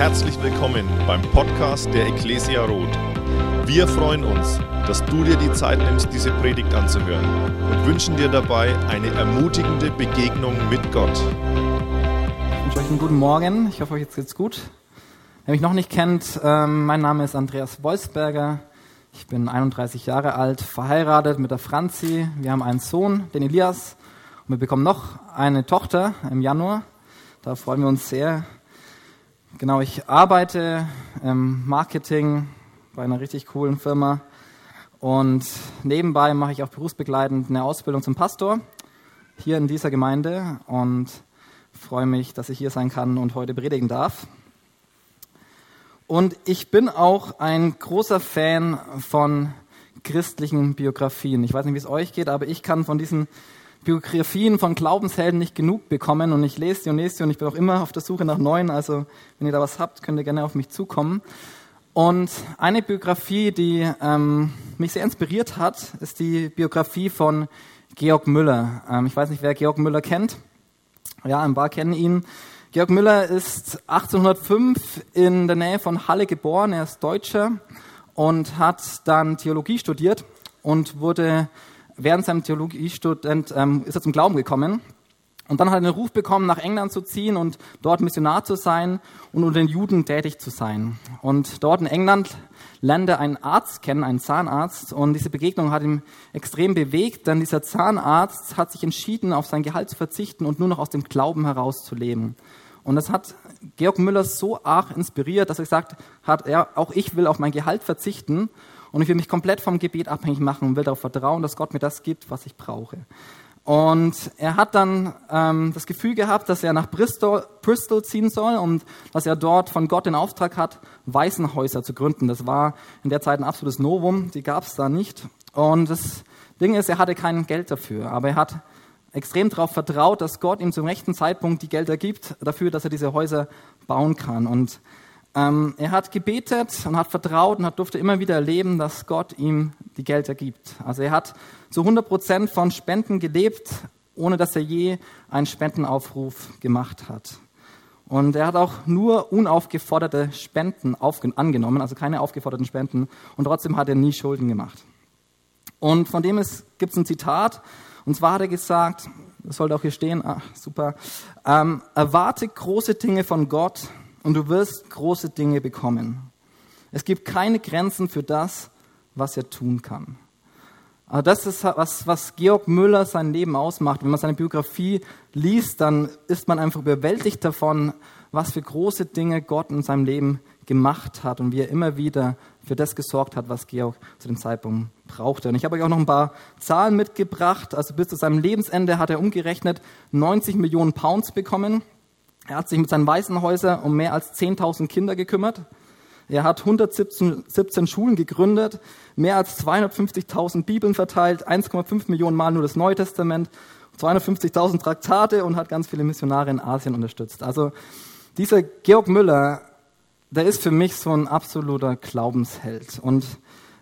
Herzlich willkommen beim Podcast der Ecclesia Roth. Wir freuen uns, dass du dir die Zeit nimmst, diese Predigt anzuhören und wünschen dir dabei eine ermutigende Begegnung mit Gott. Ich wünsche euch einen guten Morgen. Ich hoffe, euch geht's gut. Wer mich noch nicht kennt, ähm, mein Name ist Andreas Wolfsberger. Ich bin 31 Jahre alt, verheiratet mit der Franzi. Wir haben einen Sohn, den Elias. Und wir bekommen noch eine Tochter im Januar. Da freuen wir uns sehr. Genau, ich arbeite im Marketing bei einer richtig coolen Firma und nebenbei mache ich auch berufsbegleitend eine Ausbildung zum Pastor hier in dieser Gemeinde und freue mich, dass ich hier sein kann und heute predigen darf. Und ich bin auch ein großer Fan von christlichen Biografien. Ich weiß nicht, wie es euch geht, aber ich kann von diesen Biografien von Glaubenshelden nicht genug bekommen und ich lese die und lese die und ich bin auch immer auf der Suche nach neuen. Also wenn ihr da was habt, könnt ihr gerne auf mich zukommen. Und eine Biografie, die ähm, mich sehr inspiriert hat, ist die Biografie von Georg Müller. Ähm, ich weiß nicht, wer Georg Müller kennt. Ja, ein paar kennen ihn. Georg Müller ist 1805 in der Nähe von Halle geboren. Er ist Deutscher und hat dann Theologie studiert und wurde während seinem Theologiestudent ähm, ist er zum Glauben gekommen. Und dann hat er den Ruf bekommen, nach England zu ziehen und dort Missionar zu sein und unter den Juden tätig zu sein. Und dort in England lernte er einen Arzt kennen, einen Zahnarzt. Und diese Begegnung hat ihn extrem bewegt, denn dieser Zahnarzt hat sich entschieden, auf sein Gehalt zu verzichten und nur noch aus dem Glauben heraus zu leben. Und das hat Georg Müller so arg inspiriert, dass er gesagt hat, ja, auch ich will auf mein Gehalt verzichten und ich will mich komplett vom Gebet abhängig machen und will darauf vertrauen, dass Gott mir das gibt, was ich brauche. Und er hat dann ähm, das Gefühl gehabt, dass er nach Bristol, Bristol ziehen soll und dass er dort von Gott den Auftrag hat, Waisenhäuser zu gründen. Das war in der Zeit ein absolutes Novum, die gab es da nicht. Und das Ding ist, er hatte kein Geld dafür, aber er hat extrem darauf vertraut, dass Gott ihm zum rechten Zeitpunkt die Gelder gibt dafür, dass er diese Häuser bauen kann. Und ähm, er hat gebetet und hat vertraut und hat, durfte immer wieder erleben, dass Gott ihm die Gelder gibt. Also er hat zu 100 Prozent von Spenden gelebt, ohne dass er je einen Spendenaufruf gemacht hat. Und er hat auch nur unaufgeforderte Spenden angenommen, also keine aufgeforderten Spenden. Und trotzdem hat er nie Schulden gemacht. Und von dem gibt es ein Zitat. Und zwar hat er gesagt, das sollte auch hier stehen, ah, super, ähm, erwarte große Dinge von Gott und du wirst große Dinge bekommen. Es gibt keine Grenzen für das, was er tun kann. Aber das ist was, was Georg Müller sein Leben ausmacht. Wenn man seine Biografie liest, dann ist man einfach überwältigt davon, was für große Dinge Gott in seinem Leben gemacht hat und wie er immer wieder für das gesorgt hat, was Georg zu dem Zeitpunkt brauchte. Und ich habe euch auch noch ein paar Zahlen mitgebracht. Also bis zu seinem Lebensende hat er umgerechnet 90 Millionen Pounds bekommen. Er hat sich mit seinen Waisenhäusern um mehr als 10.000 Kinder gekümmert. Er hat 117 17 Schulen gegründet, mehr als 250.000 Bibeln verteilt, 1,5 Millionen Mal nur das Neue Testament, 250.000 Traktate und hat ganz viele Missionare in Asien unterstützt. Also dieser Georg Müller, der ist für mich so ein absoluter Glaubensheld. Und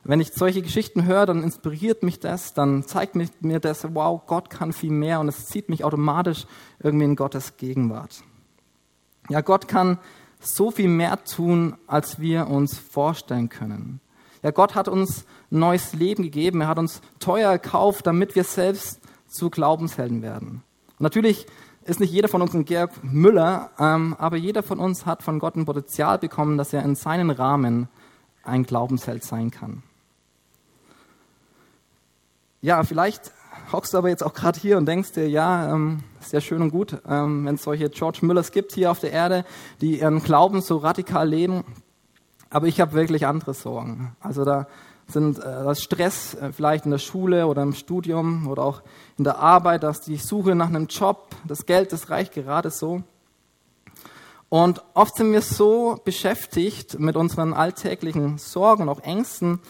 wenn ich solche Geschichten höre, dann inspiriert mich das, dann zeigt mir das, wow, Gott kann viel mehr und es zieht mich automatisch irgendwie in Gottes Gegenwart. Ja, Gott kann so viel mehr tun, als wir uns vorstellen können. Ja, Gott hat uns neues Leben gegeben. Er hat uns teuer gekauft, damit wir selbst zu Glaubenshelden werden. Und natürlich ist nicht jeder von uns ein Georg Müller, ähm, aber jeder von uns hat von Gott ein Potenzial bekommen, dass er in seinen Rahmen ein Glaubensheld sein kann. Ja, vielleicht hockst du aber jetzt auch gerade hier und denkst dir, ja, ähm, ist ja schön und gut, ähm, wenn es solche George Müllers gibt hier auf der Erde, die ihren Glauben so radikal leben. Aber ich habe wirklich andere Sorgen. Also da sind äh, das Stress äh, vielleicht in der Schule oder im Studium oder auch in der Arbeit, dass die Suche nach einem Job, das Geld, das reicht gerade so. Und oft sind wir so beschäftigt mit unseren alltäglichen Sorgen und auch Ängsten,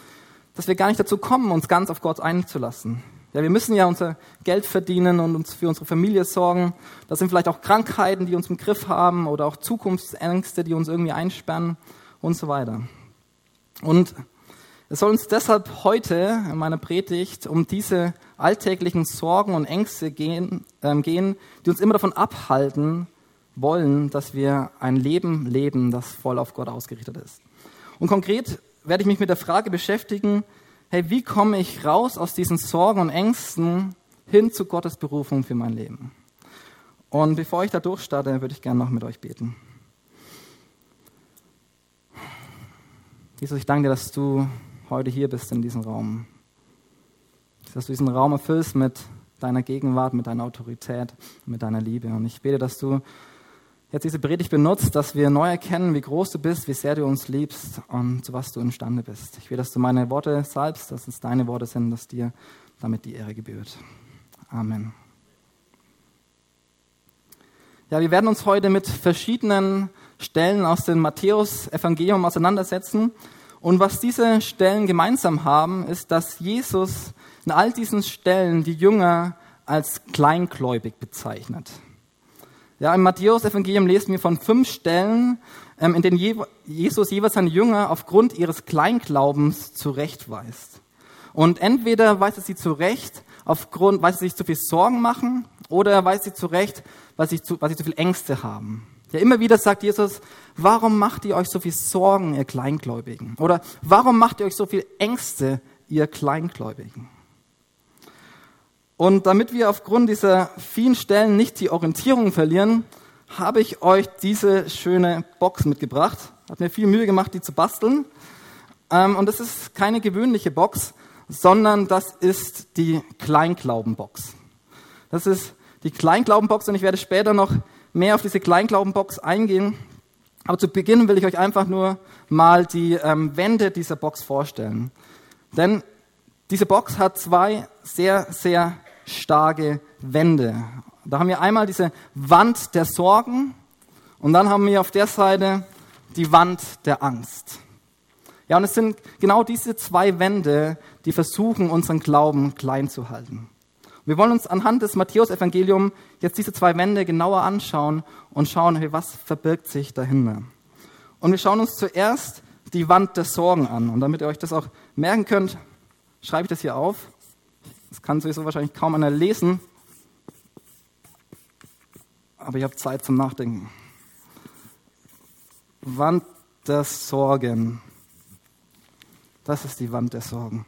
dass wir gar nicht dazu kommen, uns ganz auf Gott einzulassen. Ja, wir müssen ja unser Geld verdienen und uns für unsere Familie sorgen. Das sind vielleicht auch Krankheiten, die uns im Griff haben oder auch Zukunftsängste, die uns irgendwie einsperren und so weiter. Und es soll uns deshalb heute in meiner Predigt um diese alltäglichen Sorgen und Ängste gehen, äh, gehen, die uns immer davon abhalten, wollen, dass wir ein Leben leben, das voll auf Gott ausgerichtet ist. Und konkret werde ich mich mit der Frage beschäftigen, hey, wie komme ich raus aus diesen Sorgen und Ängsten hin zu Gottes Berufung für mein Leben? Und bevor ich da durchstarte, würde ich gerne noch mit euch beten. Jesus, ich danke dir, dass du heute hier bist in diesem Raum. Dass du diesen Raum erfüllst mit deiner Gegenwart, mit deiner Autorität, mit deiner Liebe. Und ich bete, dass du jetzt diese Predigt benutzt, dass wir neu erkennen, wie groß du bist, wie sehr du uns liebst und zu was du imstande bist. Ich will, dass du meine Worte salbst, dass es deine Worte sind, dass dir damit die Ehre gebührt. Amen. Ja, wir werden uns heute mit verschiedenen Stellen aus dem Matthäus-Evangelium auseinandersetzen. Und was diese Stellen gemeinsam haben, ist, dass Jesus in all diesen Stellen die Jünger als kleingläubig bezeichnet. Ja, im Matthäus-Evangelium lesen wir von fünf Stellen, ähm, in denen Jesus jeweils seine Jünger aufgrund ihres Kleinglaubens zurechtweist. Und entweder weist er sie zurecht, aufgrund, weil sie sich zu viel Sorgen machen, oder weist sie zurecht, weil sie zu, weil sie zu viel Ängste haben. Ja, immer wieder sagt Jesus, warum macht ihr euch so viel Sorgen, ihr Kleingläubigen? Oder warum macht ihr euch so viel Ängste, ihr Kleingläubigen? Und damit wir aufgrund dieser vielen Stellen nicht die Orientierung verlieren, habe ich euch diese schöne Box mitgebracht. Hat mir viel Mühe gemacht, die zu basteln. Ähm, und das ist keine gewöhnliche Box, sondern das ist die Kleinglaubenbox. Das ist die Kleinglaubenbox und ich werde später noch mehr auf diese Kleinglaubenbox eingehen. Aber zu Beginn will ich euch einfach nur mal die ähm, Wände dieser Box vorstellen. Denn diese Box hat zwei sehr, sehr starke Wände. Da haben wir einmal diese Wand der Sorgen und dann haben wir auf der Seite die Wand der Angst. Ja, und es sind genau diese zwei Wände, die versuchen, unseren Glauben klein zu halten. Wir wollen uns anhand des Matthäus-Evangeliums jetzt diese zwei Wände genauer anschauen und schauen, hey, was verbirgt sich dahinter. Und wir schauen uns zuerst die Wand der Sorgen an. Und damit ihr euch das auch merken könnt, schreibe ich das hier auf. Das kann sowieso wahrscheinlich kaum einer lesen. Aber ich habe Zeit zum Nachdenken. Wand der Sorgen. Das ist die Wand der Sorgen.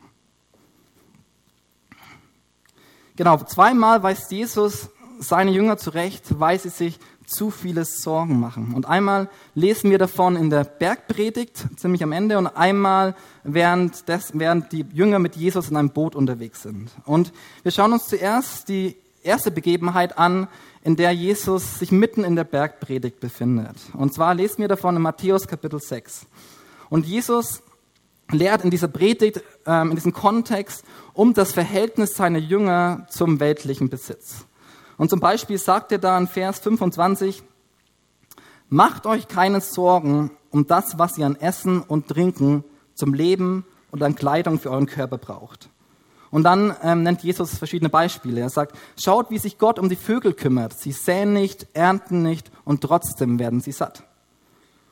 Genau, zweimal weist Jesus seine Jünger zurecht, weil sie sich zu viele Sorgen machen. Und einmal lesen wir davon in der Bergpredigt, ziemlich am Ende, und einmal während, des, während die Jünger mit Jesus in einem Boot unterwegs sind. Und wir schauen uns zuerst die erste Begebenheit an, in der Jesus sich mitten in der Bergpredigt befindet. Und zwar lesen wir davon in Matthäus Kapitel 6. Und Jesus lehrt in dieser Predigt, ähm, in diesem Kontext, um das Verhältnis seiner Jünger zum weltlichen Besitz. Und zum Beispiel sagt er da in Vers 25, Macht euch keine Sorgen um das, was ihr an Essen und Trinken zum Leben und an Kleidung für euren Körper braucht. Und dann ähm, nennt Jesus verschiedene Beispiele. Er sagt, schaut, wie sich Gott um die Vögel kümmert. Sie säen nicht, ernten nicht und trotzdem werden sie satt.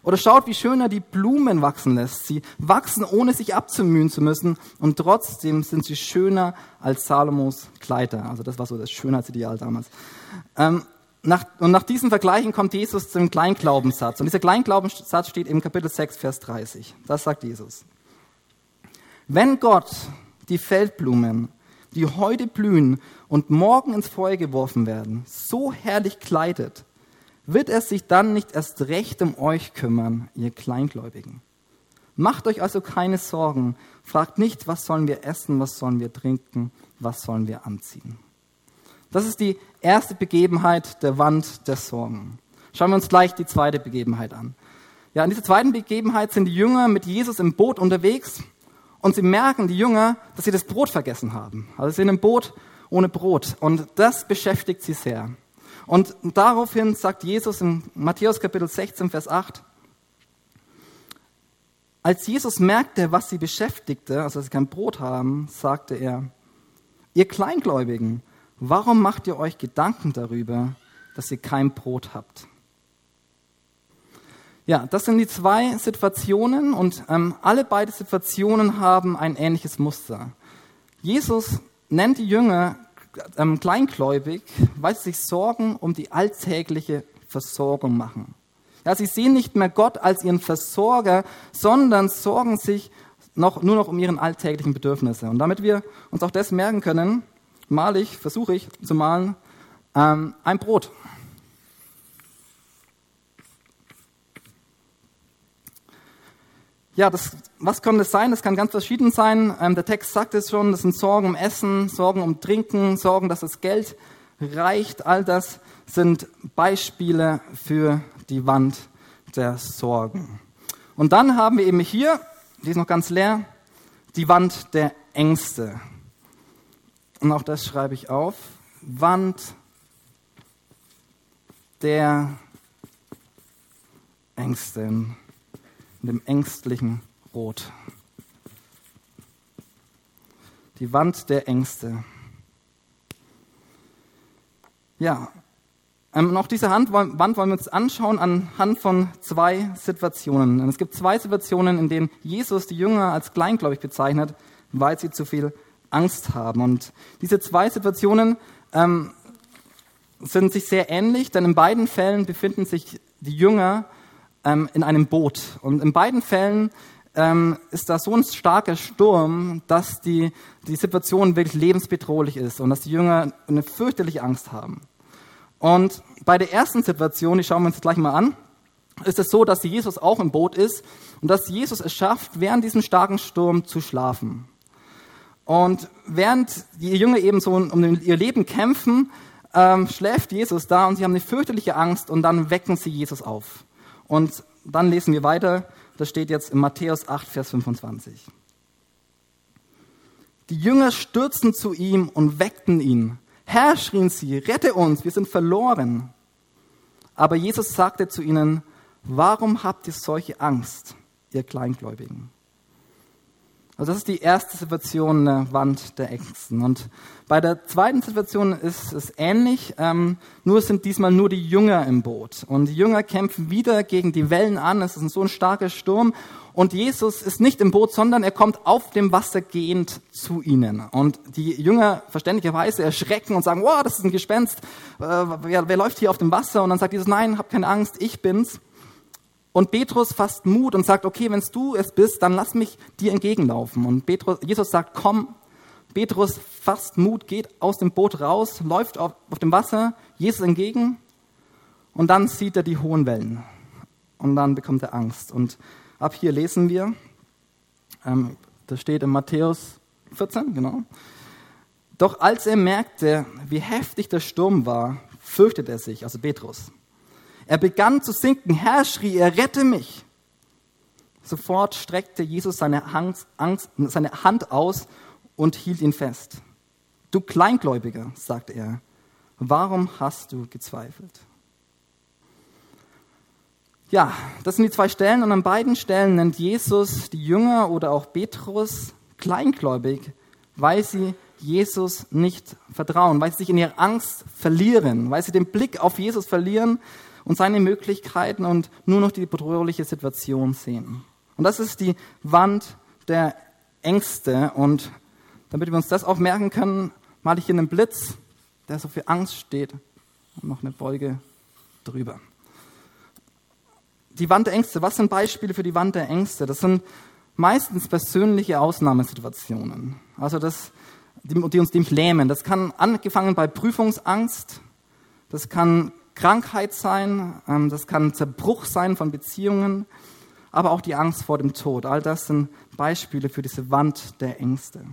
Oder schaut, wie schön er die Blumen wachsen lässt. Sie wachsen, ohne sich abzumühen zu müssen. Und trotzdem sind sie schöner als Salomos Kleider. Also das war so das Schönheitsideal damals. Ähm, nach, und nach diesen Vergleichen kommt Jesus zum Kleinglaubenssatz. Und dieser Kleinglaubenssatz steht im Kapitel 6, Vers 30. Das sagt Jesus. Wenn Gott die Feldblumen, die heute blühen und morgen ins Feuer geworfen werden, so herrlich kleidet, wird er sich dann nicht erst recht um euch kümmern, ihr Kleingläubigen. Macht euch also keine Sorgen, fragt nicht, was sollen wir essen, was sollen wir trinken, was sollen wir anziehen. Das ist die erste Begebenheit der Wand der Sorgen. Schauen wir uns gleich die zweite Begebenheit an. Ja, in dieser zweiten Begebenheit sind die Jünger mit Jesus im Boot unterwegs und sie merken, die Jünger, dass sie das Brot vergessen haben. Also sie sind im Boot ohne Brot und das beschäftigt sie sehr. Und daraufhin sagt Jesus in Matthäus Kapitel 16, Vers 8, als Jesus merkte, was sie beschäftigte, also dass sie kein Brot haben, sagte er, ihr Kleingläubigen, warum macht ihr euch Gedanken darüber, dass ihr kein Brot habt? Ja, das sind die zwei Situationen und ähm, alle beide Situationen haben ein ähnliches Muster. Jesus nennt die Jünger ähm, kleingläubig, weil sie sich Sorgen um die alltägliche Versorgung machen. Ja, sie sehen nicht mehr Gott als ihren Versorger, sondern sorgen sich noch, nur noch um ihren alltäglichen Bedürfnisse. Und damit wir uns auch das merken können, male ich, versuche ich zu malen, ähm, ein Brot. Ja, das, was kann das sein? Das kann ganz verschieden sein. Ähm, der Text sagt es schon, das sind Sorgen um Essen, Sorgen um Trinken, Sorgen, dass das Geld reicht. All das sind Beispiele für die Wand der Sorgen. Und dann haben wir eben hier, die ist noch ganz leer, die Wand der Ängste. Und auch das schreibe ich auf. Wand der Ängste. In dem ängstlichen Rot. Die Wand der Ängste. Ja, ähm, und auch diese Wand wollen wir uns anschauen anhand von zwei Situationen. Und es gibt zwei Situationen, in denen Jesus die Jünger als kleingläubig bezeichnet, weil sie zu viel Angst haben. Und diese zwei Situationen ähm, sind sich sehr ähnlich, denn in beiden Fällen befinden sich die Jünger ähm, in einem Boot. Und in beiden Fällen ähm, ist da so ein starker Sturm, dass die, die Situation wirklich lebensbedrohlich ist und dass die Jünger eine fürchterliche Angst haben. Und bei der ersten Situation, die schauen wir uns gleich mal an, ist es so, dass Jesus auch im Boot ist und dass Jesus es schafft, während diesem starken Sturm zu schlafen. Und während die Jünger eben so um ihr Leben kämpfen, ähm, schläft Jesus da und sie haben eine fürchterliche Angst und dann wecken sie Jesus auf. Und dann lesen wir weiter, das steht jetzt in Matthäus 8, Vers 25. Die Jünger stürzten zu ihm und weckten ihn. Herr, schrien sie, rette uns, wir sind verloren. Aber Jesus sagte zu ihnen, warum habt ihr solche Angst, ihr Kleingläubigen? Also das ist die erste Situation der Wand der Ängsten. Und bei der zweiten Situation ist es ähnlich, ähm, nur sind diesmal nur die Jünger im Boot. Und die Jünger kämpfen wieder gegen die Wellen an. Es ist so ein starker Sturm. Und Jesus ist nicht im Boot, sondern er kommt auf dem Wasser gehend zu ihnen. Und die Jünger verständlicherweise erschrecken und sagen, wow, das ist ein Gespenst, äh, wer, wer läuft hier auf dem Wasser? Und dann sagt Jesus, nein, hab keine Angst, ich bin's. Und Petrus fasst Mut und sagt, okay, wenn du es bist, dann lass mich dir entgegenlaufen. Und Petrus, Jesus sagt, komm. Petrus fasst Mut, geht aus dem Boot raus, läuft auf, auf dem Wasser, Jesus entgegen. Und dann sieht er die hohen Wellen. Und dann bekommt er Angst. Und Ab hier lesen wir, ähm, das steht in Matthäus 14, genau. Doch als er merkte, wie heftig der Sturm war, fürchtete er sich, also Petrus. Er begann zu sinken, Herr, schrie er, rette mich. Sofort streckte Jesus seine Hand, seine Hand aus und hielt ihn fest. Du Kleingläubiger, sagte er, warum hast du gezweifelt? Ja, das sind die zwei Stellen und an beiden Stellen nennt Jesus die Jünger oder auch Petrus kleingläubig, weil sie Jesus nicht vertrauen, weil sie sich in ihrer Angst verlieren, weil sie den Blick auf Jesus verlieren und seine Möglichkeiten und nur noch die bedrohliche Situation sehen. Und das ist die Wand der Ängste und damit wir uns das auch merken können, male ich hier einen Blitz, der so für Angst steht und noch eine Beuge drüber die Wand der Ängste, was sind Beispiele für die Wand der Ängste? Das sind meistens persönliche Ausnahmesituationen, also das, die, die uns dem lähmen. Das kann angefangen bei Prüfungsangst, das kann Krankheit sein, ähm, das kann Zerbruch sein von Beziehungen, aber auch die Angst vor dem Tod. All das sind Beispiele für diese Wand der Ängste.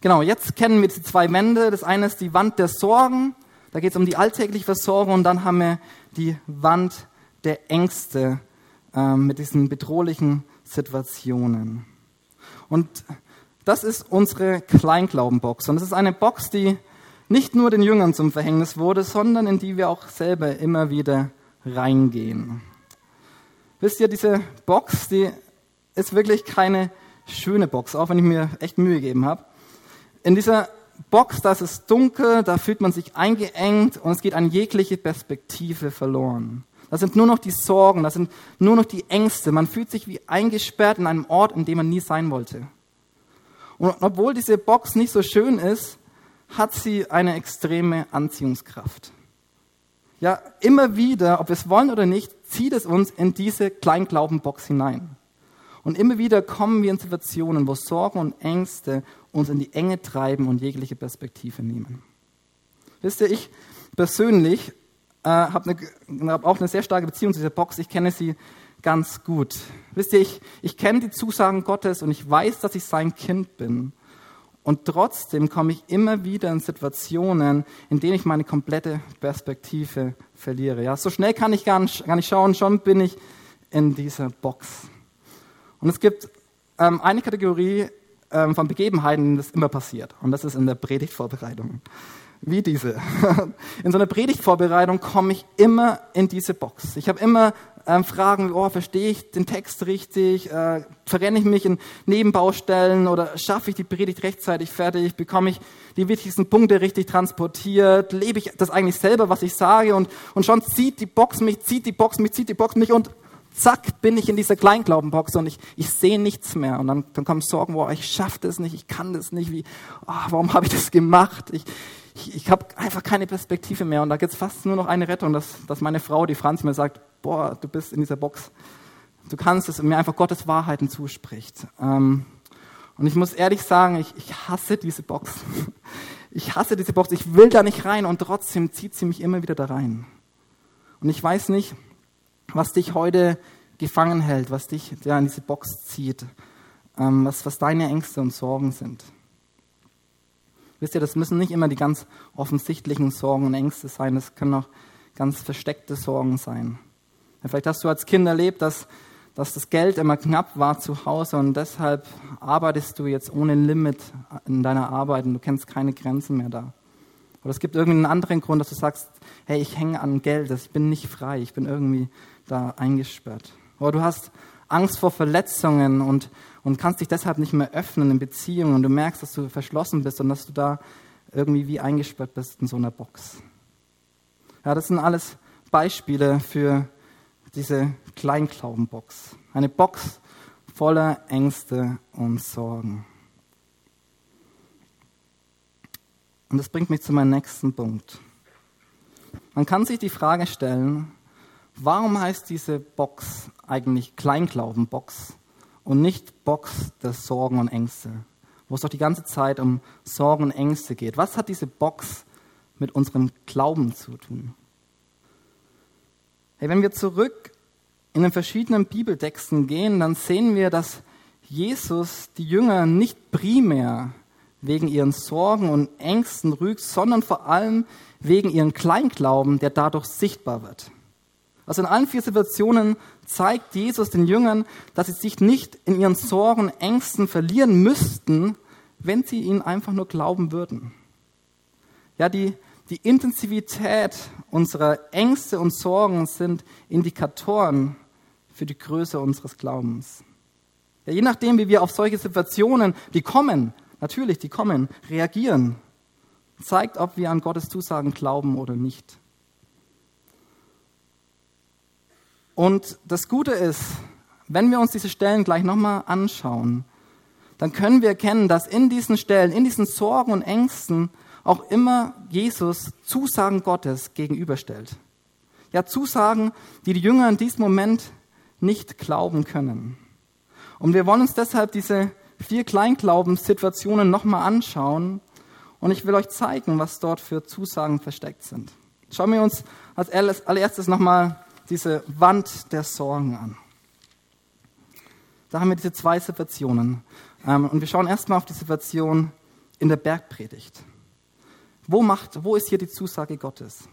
Genau, jetzt kennen wir die zwei Wände. Das eine ist die Wand der Sorgen, da geht es um die alltägliche Versorgung und dann haben wir die Wand der Ängste äh, mit diesen bedrohlichen Situationen. Und das ist unsere Kleinglaubenbox. Und es ist eine Box, die nicht nur den Jüngern zum Verhängnis wurde, sondern in die wir auch selber immer wieder reingehen. Wisst ihr, diese Box, die ist wirklich keine schöne Box, auch wenn ich mir echt Mühe gegeben habe. In dieser Box, da ist es dunkel, da fühlt man sich eingeengt und es geht an jegliche Perspektive verloren. Das sind nur noch die Sorgen, das sind nur noch die Ängste. Man fühlt sich wie eingesperrt in einem Ort, in dem man nie sein wollte. Und obwohl diese Box nicht so schön ist, hat sie eine extreme Anziehungskraft. Ja, immer wieder, ob wir es wollen oder nicht, zieht es uns in diese Kleinglaubenbox hinein. Und immer wieder kommen wir in Situationen, wo Sorgen und Ängste uns in die Enge treiben und jegliche Perspektive nehmen. Wisst ihr, ich persönlich äh, habe hab auch eine sehr starke Beziehung zu dieser Box. Ich kenne sie ganz gut. Wisst ihr, ich, ich kenne die Zusagen Gottes und ich weiß, dass ich sein Kind bin. Und trotzdem komme ich immer wieder in Situationen, in denen ich meine komplette Perspektive verliere. Ja, so schnell kann ich gar nicht, gar nicht schauen, schon bin ich in dieser Box. Und es gibt ähm, eine Kategorie ähm, von Begebenheiten, das immer passiert. Und das ist in der Predigtvorbereitung. Wie diese. In so einer Predigtvorbereitung komme ich immer in diese Box. Ich habe immer ähm, Fragen, oh, verstehe ich den Text richtig? Äh, verrenne ich mich in Nebenbaustellen oder schaffe ich die Predigt rechtzeitig fertig? Bekomme ich die wichtigsten Punkte richtig transportiert? Lebe ich das eigentlich selber, was ich sage? Und, und schon zieht die Box mich, zieht die Box mich, zieht die Box mich und zack, bin ich in dieser Kleinglaubenbox und ich, ich sehe nichts mehr. Und dann, dann kommen Sorgen, boah, ich schaffe das nicht, ich kann das nicht, wie, oh, warum habe ich das gemacht? Ich, ich, ich habe einfach keine Perspektive mehr. Und da gibt es fast nur noch eine Rettung, dass, dass meine Frau, die Franz, mir sagt, boah, du bist in dieser Box. Du kannst es, und mir einfach Gottes Wahrheiten zuspricht. Ähm, und ich muss ehrlich sagen, ich, ich hasse diese Box. Ich hasse diese Box. Ich will da nicht rein und trotzdem zieht sie mich immer wieder da rein. Und ich weiß nicht, was dich heute gefangen hält, was dich ja, in diese Box zieht, ähm, was, was deine Ängste und Sorgen sind. Wisst ihr, das müssen nicht immer die ganz offensichtlichen Sorgen und Ängste sein, das können auch ganz versteckte Sorgen sein. Vielleicht hast du als Kind erlebt, dass, dass das Geld immer knapp war zu Hause und deshalb arbeitest du jetzt ohne Limit in deiner Arbeit und du kennst keine Grenzen mehr da. Oder es gibt irgendeinen anderen Grund, dass du sagst, hey, ich hänge an Geld, ich bin nicht frei, ich bin irgendwie da eingesperrt. Oder du hast Angst vor Verletzungen und, und kannst dich deshalb nicht mehr öffnen in Beziehungen und du merkst, dass du verschlossen bist und dass du da irgendwie wie eingesperrt bist in so einer Box. Ja, das sind alles Beispiele für diese Kleinglaubenbox. Eine Box voller Ängste und Sorgen. Und das bringt mich zu meinem nächsten Punkt. Man kann sich die Frage stellen, Warum heißt diese Box eigentlich Kleinglaubenbox und nicht Box der Sorgen und Ängste? Wo es doch die ganze Zeit um Sorgen und Ängste geht. Was hat diese Box mit unserem Glauben zu tun? Hey, wenn wir zurück in den verschiedenen Bibeltexten gehen, dann sehen wir, dass Jesus die Jünger nicht primär wegen ihren Sorgen und Ängsten rügt, sondern vor allem wegen ihren Kleinglauben, der dadurch sichtbar wird. Also in allen vier Situationen zeigt Jesus den Jüngern, dass sie sich nicht in ihren Sorgen, Ängsten verlieren müssten, wenn sie ihnen einfach nur glauben würden. Ja, die, die Intensivität unserer Ängste und Sorgen sind Indikatoren für die Größe unseres Glaubens. Ja, je nachdem, wie wir auf solche Situationen, die kommen, natürlich, die kommen, reagieren, zeigt, ob wir an Gottes Zusagen glauben oder nicht. Und das Gute ist, wenn wir uns diese Stellen gleich nochmal anschauen, dann können wir erkennen, dass in diesen Stellen, in diesen Sorgen und Ängsten auch immer Jesus Zusagen Gottes gegenüberstellt. Ja, Zusagen, die die Jünger in diesem Moment nicht glauben können. Und wir wollen uns deshalb diese vier Kleinglaubensituationen nochmal anschauen. Und ich will euch zeigen, was dort für Zusagen versteckt sind. Schauen wir uns als allererstes nochmal diese Wand der Sorgen an. Da haben wir diese zwei Situationen. Ähm, und wir schauen erstmal auf die Situation in der Bergpredigt. Wo, macht, wo ist hier die Zusage Gottes?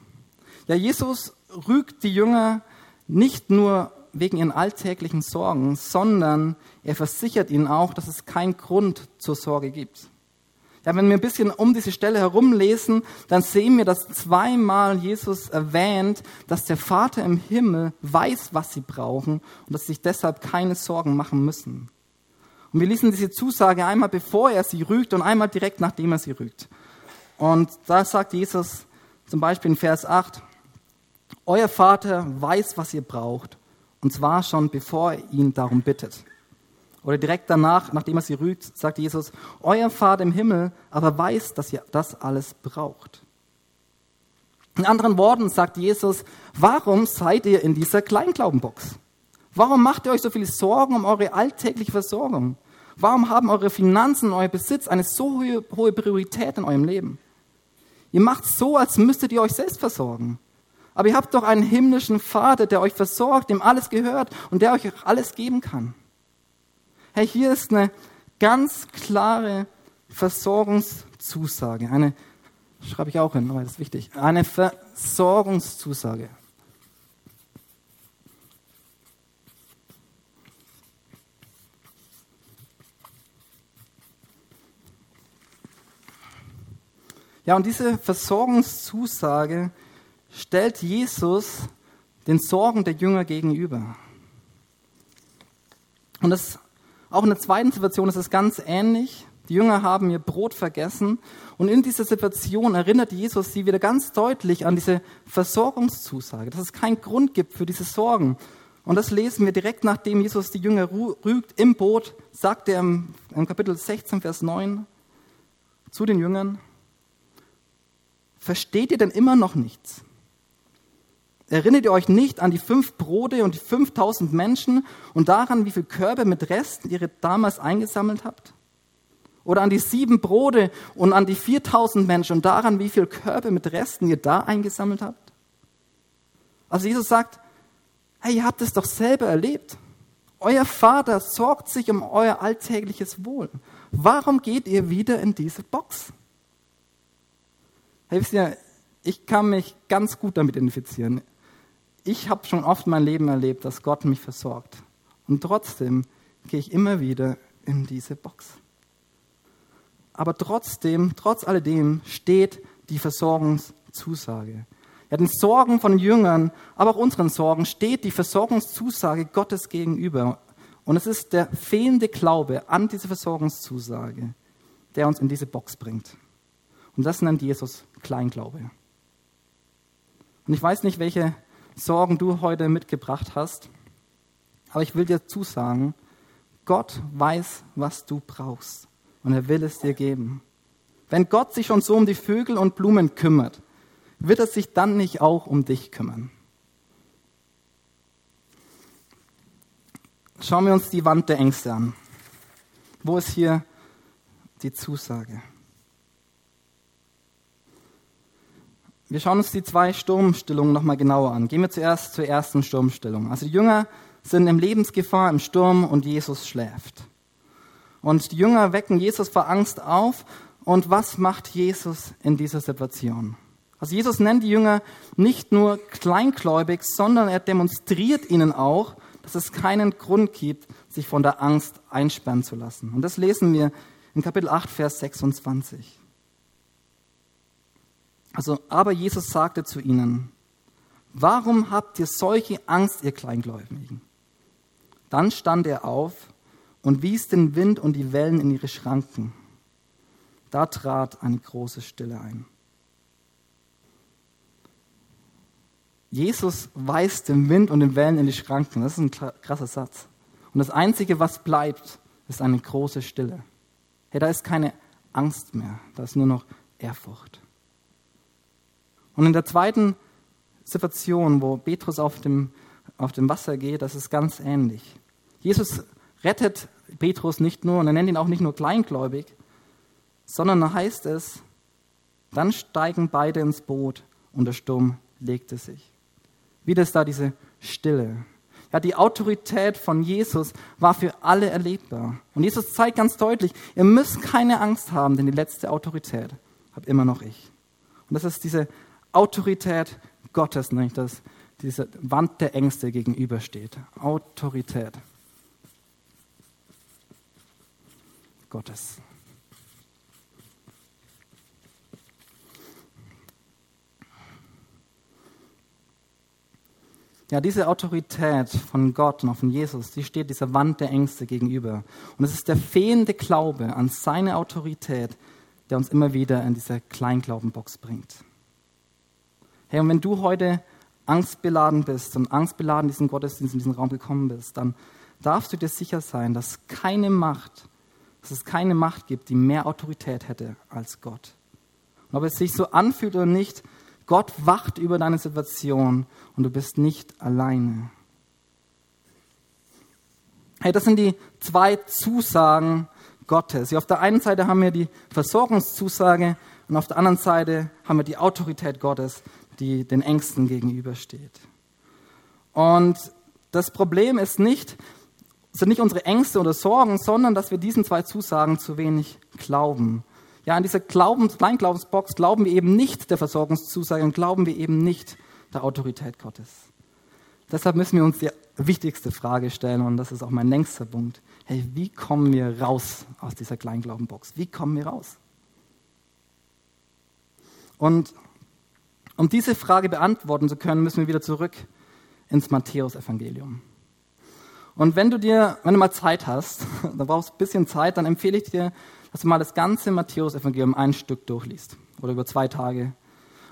Ja, Jesus rügt die Jünger nicht nur wegen ihren alltäglichen Sorgen, sondern er versichert ihnen auch, dass es keinen Grund zur Sorge gibt. Ja, wenn wir ein bisschen um diese Stelle herumlesen, dann sehen wir, dass zweimal Jesus erwähnt, dass der Vater im Himmel weiß, was sie brauchen und dass sie sich deshalb keine Sorgen machen müssen. Und wir lesen diese Zusage einmal bevor er sie rügt und einmal direkt nachdem er sie rügt. Und da sagt Jesus zum Beispiel in Vers 8, Euer Vater weiß, was ihr braucht, und zwar schon bevor er ihn darum bittet. Oder direkt danach, nachdem er sie rügt, sagt Jesus, euer Vater im Himmel aber weiß, dass ihr das alles braucht. In anderen Worten sagt Jesus, warum seid ihr in dieser Kleinglaubenbox? Warum macht ihr euch so viele Sorgen um eure alltägliche Versorgung? Warum haben eure Finanzen euer Besitz eine so hohe Priorität in eurem Leben? Ihr macht so, als müsstet ihr euch selbst versorgen. Aber ihr habt doch einen himmlischen Vater, der euch versorgt, dem alles gehört und der euch alles geben kann. Hey, hier ist eine ganz klare Versorgungszusage. Eine, schreibe ich auch hin, weil das ist wichtig. Eine Versorgungszusage. Ja, und diese Versorgungszusage stellt Jesus den Sorgen der Jünger gegenüber. Und das, auch in der zweiten Situation ist es ganz ähnlich. Die Jünger haben ihr Brot vergessen und in dieser Situation erinnert Jesus sie wieder ganz deutlich an diese Versorgungszusage, dass es keinen Grund gibt für diese Sorgen. Und das lesen wir direkt nachdem Jesus die Jünger rügt im Boot, sagt er im, im Kapitel 16, Vers 9 zu den Jüngern, versteht ihr denn immer noch nichts? Erinnert ihr euch nicht an die fünf Brote und die 5000 Menschen und daran, wie viele Körbe mit Resten ihr damals eingesammelt habt? Oder an die sieben Brote und an die 4000 Menschen und daran, wie viele Körbe mit Resten ihr da eingesammelt habt? Also Jesus sagt, hey, ihr habt es doch selber erlebt. Euer Vater sorgt sich um euer alltägliches Wohl. Warum geht ihr wieder in diese Box? Hey, wisst ihr, ich kann mich ganz gut damit identifizieren. Ich habe schon oft mein Leben erlebt, dass Gott mich versorgt. Und trotzdem gehe ich immer wieder in diese Box. Aber trotzdem, trotz alledem, steht die Versorgungszusage. Ja, den Sorgen von Jüngern, aber auch unseren Sorgen steht die Versorgungszusage Gottes gegenüber. Und es ist der fehlende Glaube an diese Versorgungszusage, der uns in diese Box bringt. Und das nennt Jesus Kleinglaube. Und ich weiß nicht, welche Sorgen du heute mitgebracht hast, aber ich will dir zusagen, Gott weiß, was du brauchst und er will es dir geben. Wenn Gott sich schon so um die Vögel und Blumen kümmert, wird er sich dann nicht auch um dich kümmern? Schauen wir uns die Wand der Ängste an. Wo ist hier die Zusage? Wir schauen uns die zwei Sturmstellungen nochmal genauer an. Gehen wir zuerst zur ersten Sturmstellung. Also die Jünger sind in Lebensgefahr im Sturm und Jesus schläft. Und die Jünger wecken Jesus vor Angst auf. Und was macht Jesus in dieser Situation? Also Jesus nennt die Jünger nicht nur kleingläubig, sondern er demonstriert ihnen auch, dass es keinen Grund gibt, sich von der Angst einsperren zu lassen. Und das lesen wir in Kapitel 8, Vers 26. Also, aber Jesus sagte zu ihnen, warum habt ihr solche Angst, ihr Kleingläubigen? Dann stand er auf und wies den Wind und die Wellen in ihre Schranken. Da trat eine große Stille ein. Jesus weist den Wind und den Wellen in die Schranken. Das ist ein krasser Satz. Und das Einzige, was bleibt, ist eine große Stille. Hey, da ist keine Angst mehr, da ist nur noch Ehrfurcht. Und in der zweiten Situation, wo Petrus auf dem, auf dem Wasser geht, das ist ganz ähnlich. Jesus rettet Petrus nicht nur, und er nennt ihn auch nicht nur kleingläubig, sondern da heißt es, dann steigen beide ins Boot und der Sturm legte sich. Wieder ist da diese Stille. Ja, die Autorität von Jesus war für alle erlebbar. Und Jesus zeigt ganz deutlich, ihr müsst keine Angst haben, denn die letzte Autorität habe immer noch ich. Und das ist diese Autorität Gottes, nämlich dass diese Wand der Ängste gegenübersteht. Autorität Gottes. Ja, diese Autorität von Gott und von Jesus, die steht dieser Wand der Ängste gegenüber. Und es ist der fehlende Glaube an seine Autorität, der uns immer wieder in diese Kleinglaubenbox bringt. Hey, und wenn du heute angstbeladen bist und angstbeladen diesen Gottesdienst, in diesen Raum gekommen bist, dann darfst du dir sicher sein, dass keine Macht, dass es keine Macht gibt, die mehr Autorität hätte als Gott. Und ob es sich so anfühlt oder nicht, Gott wacht über deine Situation und du bist nicht alleine. Hey, das sind die zwei Zusagen Gottes. Auf der einen Seite haben wir die Versorgungszusage und auf der anderen Seite haben wir die Autorität Gottes, die den Ängsten gegenübersteht. Und das Problem ist nicht, sind nicht unsere Ängste oder Sorgen, sondern dass wir diesen zwei Zusagen zu wenig glauben. Ja, in dieser Glaubens, Kleinglaubensbox glauben wir eben nicht der Versorgungszusage und glauben wir eben nicht der Autorität Gottes. Deshalb müssen wir uns die wichtigste Frage stellen und das ist auch mein längster Punkt. Hey, wie kommen wir raus aus dieser Kleinglaubenbox? Wie kommen wir raus? Und um diese Frage beantworten zu können, müssen wir wieder zurück ins Matthäusevangelium. Und wenn du dir, wenn du mal Zeit hast, da brauchst du ein bisschen Zeit, dann empfehle ich dir, dass du mal das ganze Matthäusevangelium ein Stück durchliest oder über zwei Tage.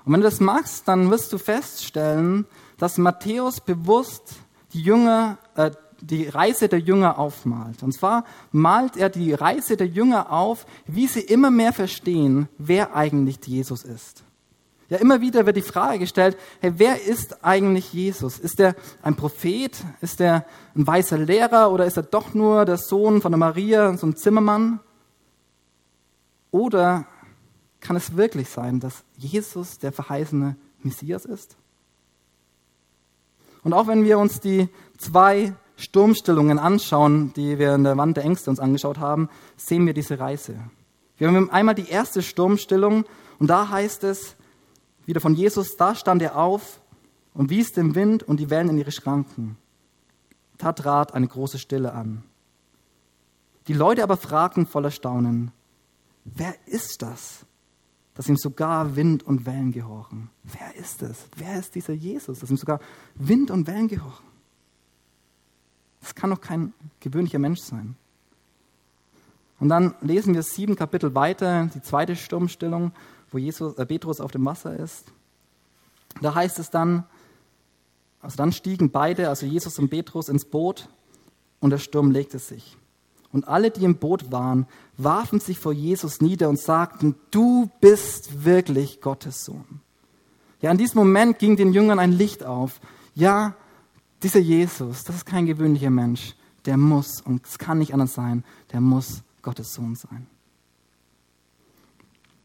Und wenn du das machst, dann wirst du feststellen, dass Matthäus bewusst die Jünger, äh, die Reise der Jünger aufmalt. Und zwar malt er die Reise der Jünger auf, wie sie immer mehr verstehen, wer eigentlich Jesus ist. Ja, immer wieder wird die Frage gestellt, hey, wer ist eigentlich Jesus? Ist er ein Prophet? Ist er ein weißer Lehrer oder ist er doch nur der Sohn von der Maria, so ein Zimmermann? Oder kann es wirklich sein, dass Jesus der verheißene Messias ist? Und auch wenn wir uns die zwei Sturmstellungen anschauen, die wir in der Wand der Ängste uns angeschaut haben, sehen wir diese Reise. Wir haben einmal die erste Sturmstellung und da heißt es, wieder von Jesus, da stand er auf und wies den Wind und die Wellen in ihre Schranken. Da trat eine große Stille an. Die Leute aber fragten voller Staunen, wer ist das, dass ihm sogar Wind und Wellen gehorchen? Wer ist es? Wer ist dieser Jesus, dass ihm sogar Wind und Wellen gehorchen? Das kann doch kein gewöhnlicher Mensch sein. Und dann lesen wir sieben Kapitel weiter, die zweite Sturmstellung wo Jesus, äh, Petrus auf dem Wasser ist. Da heißt es dann, also dann stiegen beide, also Jesus und Petrus, ins Boot und der Sturm legte sich. Und alle, die im Boot waren, warfen sich vor Jesus nieder und sagten, du bist wirklich Gottes Sohn. Ja, in diesem Moment ging den Jüngern ein Licht auf. Ja, dieser Jesus, das ist kein gewöhnlicher Mensch. Der muss, und es kann nicht anders sein, der muss Gottes Sohn sein.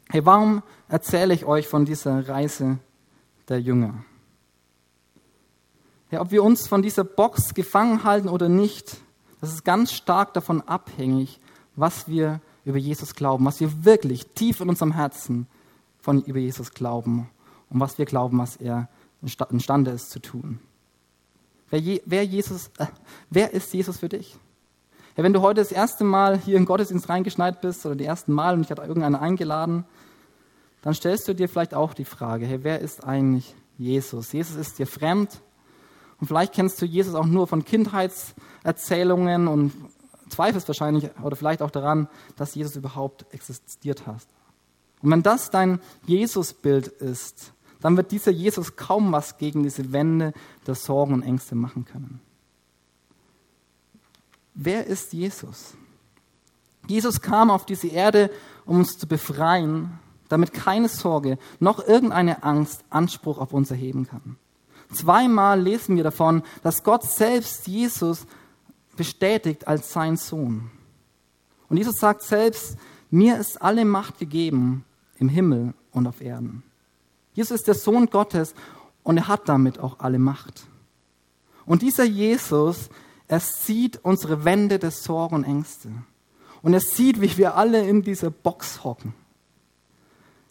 Hey, warum erzähle ich euch von dieser Reise der Jünger? Ja, ob wir uns von dieser Box gefangen halten oder nicht, das ist ganz stark davon abhängig, was wir über Jesus glauben, was wir wirklich tief in unserem Herzen von über Jesus glauben und was wir glauben, was er imstande ist zu tun. Wer, je, wer, Jesus, äh, wer ist Jesus für dich? Ja, wenn du heute das erste Mal hier in den Gottesdienst reingeschneit bist oder die ersten Mal und ich hatte irgendeiner eingeladen, dann stellst du dir vielleicht auch die Frage, hey, wer ist eigentlich Jesus? Jesus ist dir fremd und vielleicht kennst du Jesus auch nur von Kindheitserzählungen und zweifelst wahrscheinlich oder vielleicht auch daran, dass Jesus überhaupt existiert hat. Und wenn das dein Jesusbild ist, dann wird dieser Jesus kaum was gegen diese Wände der Sorgen und Ängste machen können. Wer ist Jesus? Jesus kam auf diese Erde, um uns zu befreien damit keine Sorge noch irgendeine Angst Anspruch auf uns erheben kann. Zweimal lesen wir davon, dass Gott selbst Jesus bestätigt als sein Sohn. Und Jesus sagt selbst, mir ist alle Macht gegeben im Himmel und auf Erden. Jesus ist der Sohn Gottes und er hat damit auch alle Macht. Und dieser Jesus, er sieht unsere Wände der Sorgen und Ängste. Und er sieht, wie wir alle in dieser Box hocken.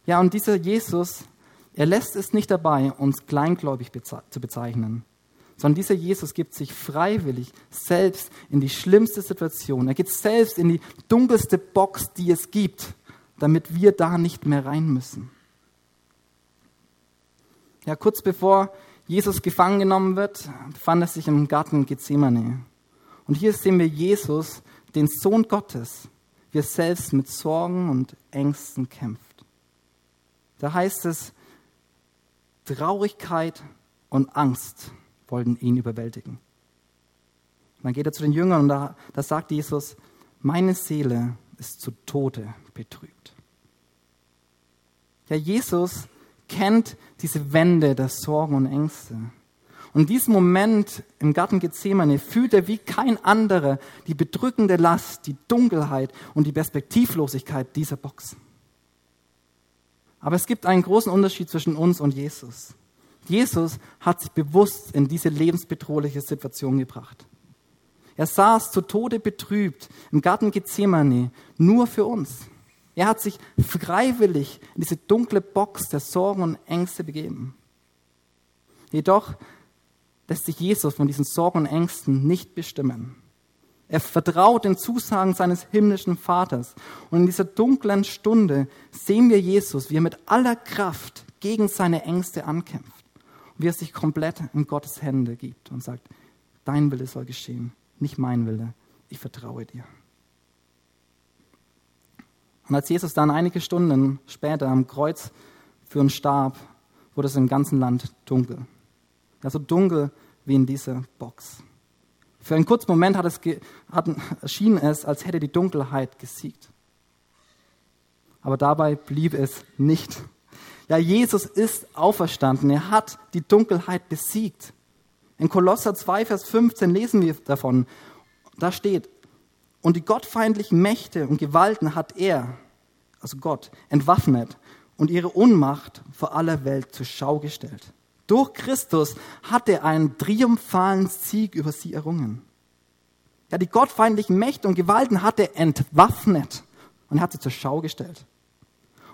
Ja, und dieser Jesus, er lässt es nicht dabei, uns kleingläubig zu bezeichnen, sondern dieser Jesus gibt sich freiwillig selbst in die schlimmste Situation. Er geht selbst in die dunkelste Box, die es gibt, damit wir da nicht mehr rein müssen. Ja, kurz bevor Jesus gefangen genommen wird, befand er sich im Garten Gethsemane. Und hier sehen wir Jesus, den Sohn Gottes, wie er selbst mit Sorgen und Ängsten kämpft. Da heißt es, Traurigkeit und Angst wollten ihn überwältigen. dann geht er zu den Jüngern und da, da sagt Jesus, meine Seele ist zu Tode betrübt. Ja, Jesus kennt diese Wände der Sorgen und Ängste. Und in diesem Moment im Garten Gethsemane fühlt er wie kein anderer die bedrückende Last, die Dunkelheit und die Perspektivlosigkeit dieser Box. Aber es gibt einen großen Unterschied zwischen uns und Jesus. Jesus hat sich bewusst in diese lebensbedrohliche Situation gebracht. Er saß zu Tode betrübt im Garten Gethsemane nur für uns. Er hat sich freiwillig in diese dunkle Box der Sorgen und Ängste begeben. Jedoch lässt sich Jesus von diesen Sorgen und Ängsten nicht bestimmen. Er vertraut den Zusagen seines himmlischen Vaters. Und in dieser dunklen Stunde sehen wir Jesus, wie er mit aller Kraft gegen seine Ängste ankämpft. Und wie er sich komplett in Gottes Hände gibt und sagt, dein Wille soll geschehen, nicht mein Wille. Ich vertraue dir. Und als Jesus dann einige Stunden später am Kreuz für uns starb, wurde es im ganzen Land dunkel. Ja, so dunkel wie in dieser Box. Für einen kurzen Moment hat es hat, schien es, als hätte die Dunkelheit gesiegt. Aber dabei blieb es nicht. Ja, Jesus ist auferstanden. Er hat die Dunkelheit besiegt. In Kolosser 2, Vers 15 lesen wir davon. Da steht, und die gottfeindlichen Mächte und Gewalten hat er, also Gott, entwaffnet und ihre Unmacht vor aller Welt zur Schau gestellt. Durch Christus hat er einen triumphalen Sieg über sie errungen. Ja, die gottfeindlichen Mächte und Gewalten hat er entwaffnet und hat sie zur Schau gestellt.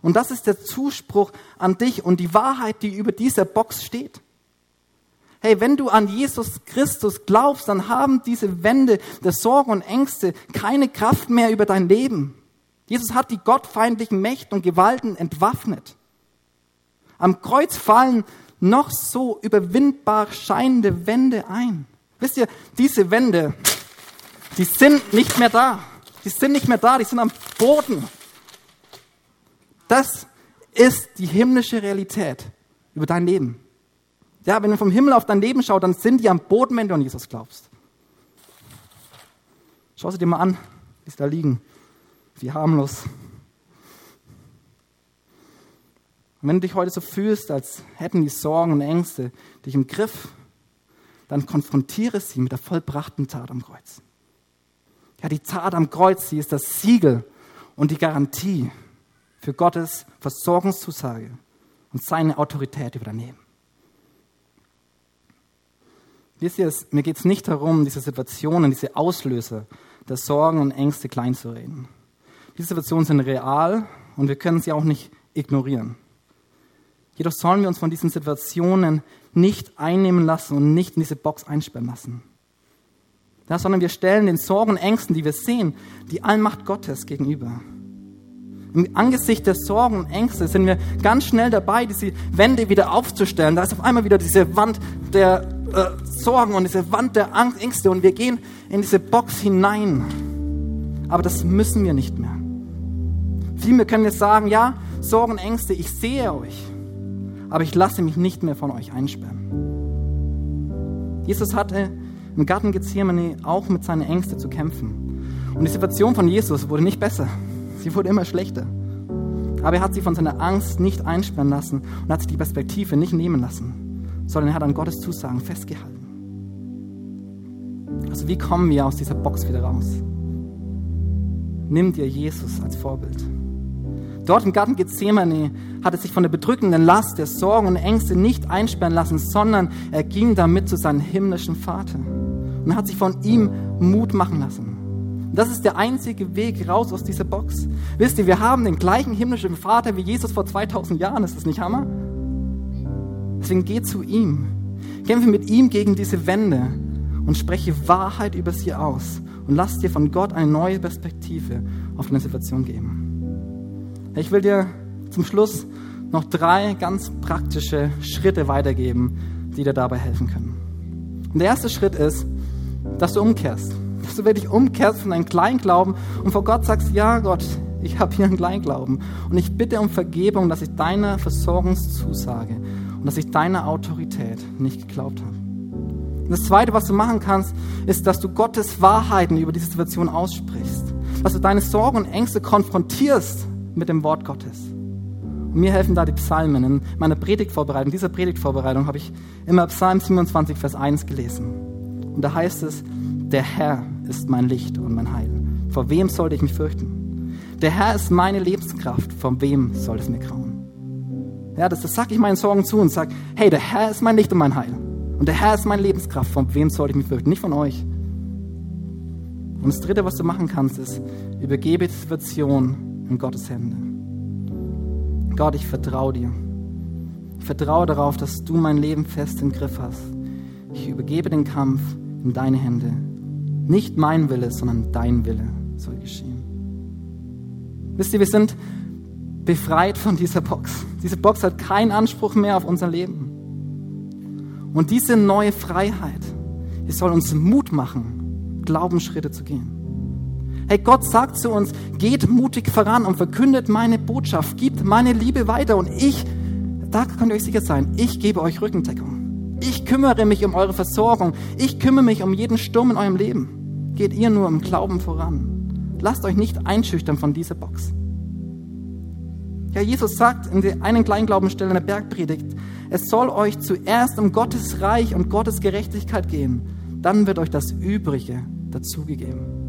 Und das ist der Zuspruch an dich und die Wahrheit, die über dieser Box steht. Hey, wenn du an Jesus Christus glaubst, dann haben diese Wände der Sorgen und Ängste keine Kraft mehr über dein Leben. Jesus hat die gottfeindlichen Mächte und Gewalten entwaffnet. Am Kreuz fallen noch so überwindbar scheinende Wände ein. Wisst ihr, diese Wände, die sind nicht mehr da. Die sind nicht mehr da, die sind am Boden. Das ist die himmlische Realität über dein Leben. Ja, wenn du vom Himmel auf dein Leben schaust, dann sind die am Boden, wenn du an Jesus glaubst. Schau sie dir mal an, wie sie da liegen. Wie harmlos. Und wenn du dich heute so fühlst, als hätten die Sorgen und Ängste dich im Griff, dann konfrontiere sie mit der vollbrachten Tat am Kreuz. Ja, die Tat am Kreuz, sie ist das Siegel und die Garantie für Gottes Versorgungszusage und seine Autorität über dein Leben. Wisst ihr, mir geht es nicht darum, diese Situationen, diese Auslöser der Sorgen und Ängste kleinzureden. Diese Situationen sind real und wir können sie auch nicht ignorieren. Jedoch sollen wir uns von diesen Situationen nicht einnehmen lassen und nicht in diese Box einsperren lassen. Ja, sondern wir stellen den Sorgen und Ängsten, die wir sehen, die Allmacht Gottes gegenüber. Im Angesicht der Sorgen und Ängste sind wir ganz schnell dabei, diese Wände wieder aufzustellen. Da ist auf einmal wieder diese Wand der äh, Sorgen und diese Wand der Ängste und wir gehen in diese Box hinein. Aber das müssen wir nicht mehr. Vielmehr können wir sagen, ja, Sorgen Ängste, ich sehe euch aber ich lasse mich nicht mehr von euch einsperren. Jesus hatte im Garten Gethsemane auch mit seinen Ängsten zu kämpfen. Und die Situation von Jesus wurde nicht besser. Sie wurde immer schlechter. Aber er hat sie von seiner Angst nicht einsperren lassen und hat sich die Perspektive nicht nehmen lassen, sondern er hat an Gottes Zusagen festgehalten. Also wie kommen wir aus dieser Box wieder raus? Nimm dir Jesus als Vorbild. Dort im Garten Gethsemane hat er sich von der bedrückenden Last der Sorgen und Ängste nicht einsperren lassen, sondern er ging damit zu seinem himmlischen Vater und hat sich von ihm Mut machen lassen. Das ist der einzige Weg raus aus dieser Box. Wisst ihr, wir haben den gleichen himmlischen Vater wie Jesus vor 2000 Jahren. Ist das nicht Hammer? Deswegen geh zu ihm. Kämpfe mit ihm gegen diese Wände und spreche Wahrheit über sie aus und lass dir von Gott eine neue Perspektive auf deine Situation geben. Ich will dir zum Schluss noch drei ganz praktische Schritte weitergeben, die dir dabei helfen können. Und der erste Schritt ist, dass du umkehrst. Dass du wirklich umkehrst von deinem Kleinglauben und vor Gott sagst, ja Gott, ich habe hier einen Kleinglauben und ich bitte um Vergebung, dass ich deiner Versorgungszusage und dass ich deiner Autorität nicht geglaubt habe. Und das Zweite, was du machen kannst, ist, dass du Gottes Wahrheiten über diese Situation aussprichst. Dass du deine Sorgen und Ängste konfrontierst mit dem Wort Gottes. Mir helfen da die Psalmen. In meiner Predigtvorbereitung, dieser Predigtvorbereitung, habe ich immer Psalm 27, Vers 1 gelesen. Und da heißt es, der Herr ist mein Licht und mein Heil. Vor wem sollte ich mich fürchten? Der Herr ist meine Lebenskraft. Vor wem soll es mir grauen? Ja, das, das sage ich meinen Sorgen zu und sage, hey, der Herr ist mein Licht und mein Heil. Und der Herr ist meine Lebenskraft. Von wem sollte ich mich fürchten? Nicht von euch. Und das Dritte, was du machen kannst, ist, übergebe die Situation in Gottes Hände. Gott, ich vertraue dir. Ich vertraue darauf, dass du mein Leben fest im Griff hast. Ich übergebe den Kampf in deine Hände. Nicht mein Wille, sondern dein Wille soll geschehen. Wisst ihr, wir sind befreit von dieser Box. Diese Box hat keinen Anspruch mehr auf unser Leben. Und diese neue Freiheit, die soll uns Mut machen, Glaubensschritte zu gehen. Hey, Gott sagt zu uns, geht mutig voran und verkündet meine Botschaft, gibt meine Liebe weiter und ich, da könnt ihr euch sicher sein, ich gebe euch Rückendeckung. Ich kümmere mich um eure Versorgung. Ich kümmere mich um jeden Sturm in eurem Leben. Geht ihr nur im Glauben voran. Lasst euch nicht einschüchtern von dieser Box. Ja, Jesus sagt in der einen kleinen Glaubensstelle in der Bergpredigt, es soll euch zuerst um Gottes Reich und Gottes Gerechtigkeit gehen. Dann wird euch das Übrige dazugegeben.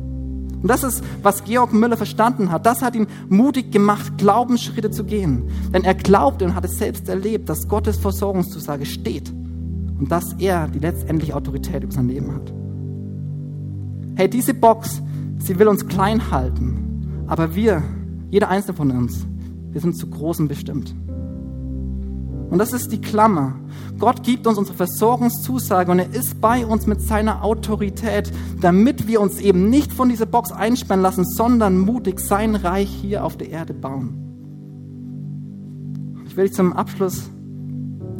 Und das ist, was Georg Müller verstanden hat. Das hat ihn mutig gemacht, Glaubensschritte zu gehen. Denn er glaubte und hat es selbst erlebt, dass Gottes Versorgungszusage steht und dass er die letztendliche Autorität über sein Leben hat. Hey, diese Box, sie will uns klein halten, aber wir, jeder einzelne von uns, wir sind zu Großem bestimmt. Und das ist die Klammer. Gott gibt uns unsere Versorgungszusage und er ist bei uns mit seiner Autorität, damit wir uns eben nicht von dieser Box einsperren lassen, sondern mutig sein Reich hier auf der Erde bauen. Ich will dich zum Abschluss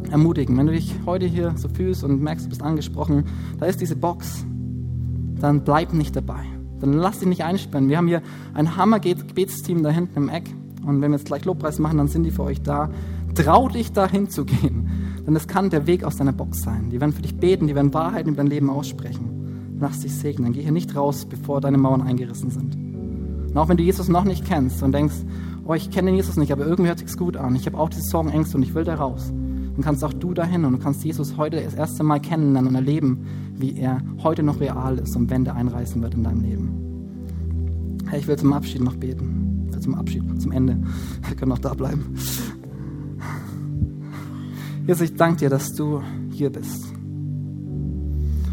ermutigen, wenn du dich heute hier so fühlst und merkst, du bist angesprochen, da ist diese Box, dann bleib nicht dabei. Dann lass dich nicht einsperren. Wir haben hier ein Hammer-Gebetsteam da hinten im Eck. Und wenn wir jetzt gleich Lobpreis machen, dann sind die für euch da. Trau dich da hinzugehen, denn es kann der Weg aus deiner Box sein. Die werden für dich beten, die werden Wahrheiten über dein Leben aussprechen. Lass dich segnen. Geh hier nicht raus, bevor deine Mauern eingerissen sind. Und auch wenn du Jesus noch nicht kennst und denkst, oh, ich kenne den Jesus nicht, aber irgendwie hört sich's gut an. Ich habe auch diese Sorgen, Ängste und ich will da raus. Dann kannst auch du dahin und du kannst Jesus heute das erste Mal kennenlernen und erleben, wie er heute noch real ist und wenn der einreißen wird in deinem Leben. Hey, ich will zum Abschied noch beten zum Abschied, zum Ende. Wir können noch da bleiben. Jesus, ich danke dir, dass du hier bist.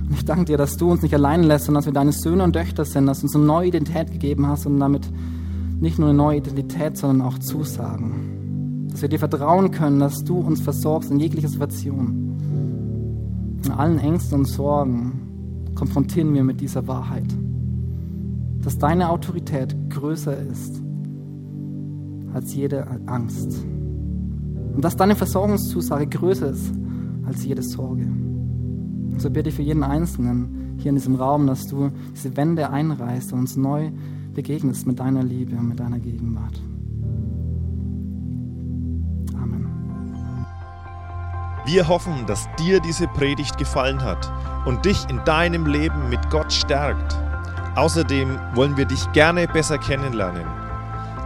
Und ich danke dir, dass du uns nicht allein lässt, sondern dass wir deine Söhne und Töchter sind, dass du uns eine neue Identität gegeben hast und damit nicht nur eine neue Identität, sondern auch Zusagen. Dass wir dir vertrauen können, dass du uns versorgst in jeglicher Situation. In allen Ängsten und Sorgen konfrontieren wir mit dieser Wahrheit. Dass deine Autorität größer ist als jede Angst. Und dass deine Versorgungszusage größer ist als jede Sorge. Und so bitte ich für jeden Einzelnen hier in diesem Raum, dass du diese Wände einreißt und uns neu begegnest mit deiner Liebe und mit deiner Gegenwart. Amen. Wir hoffen, dass dir diese Predigt gefallen hat und dich in deinem Leben mit Gott stärkt. Außerdem wollen wir dich gerne besser kennenlernen.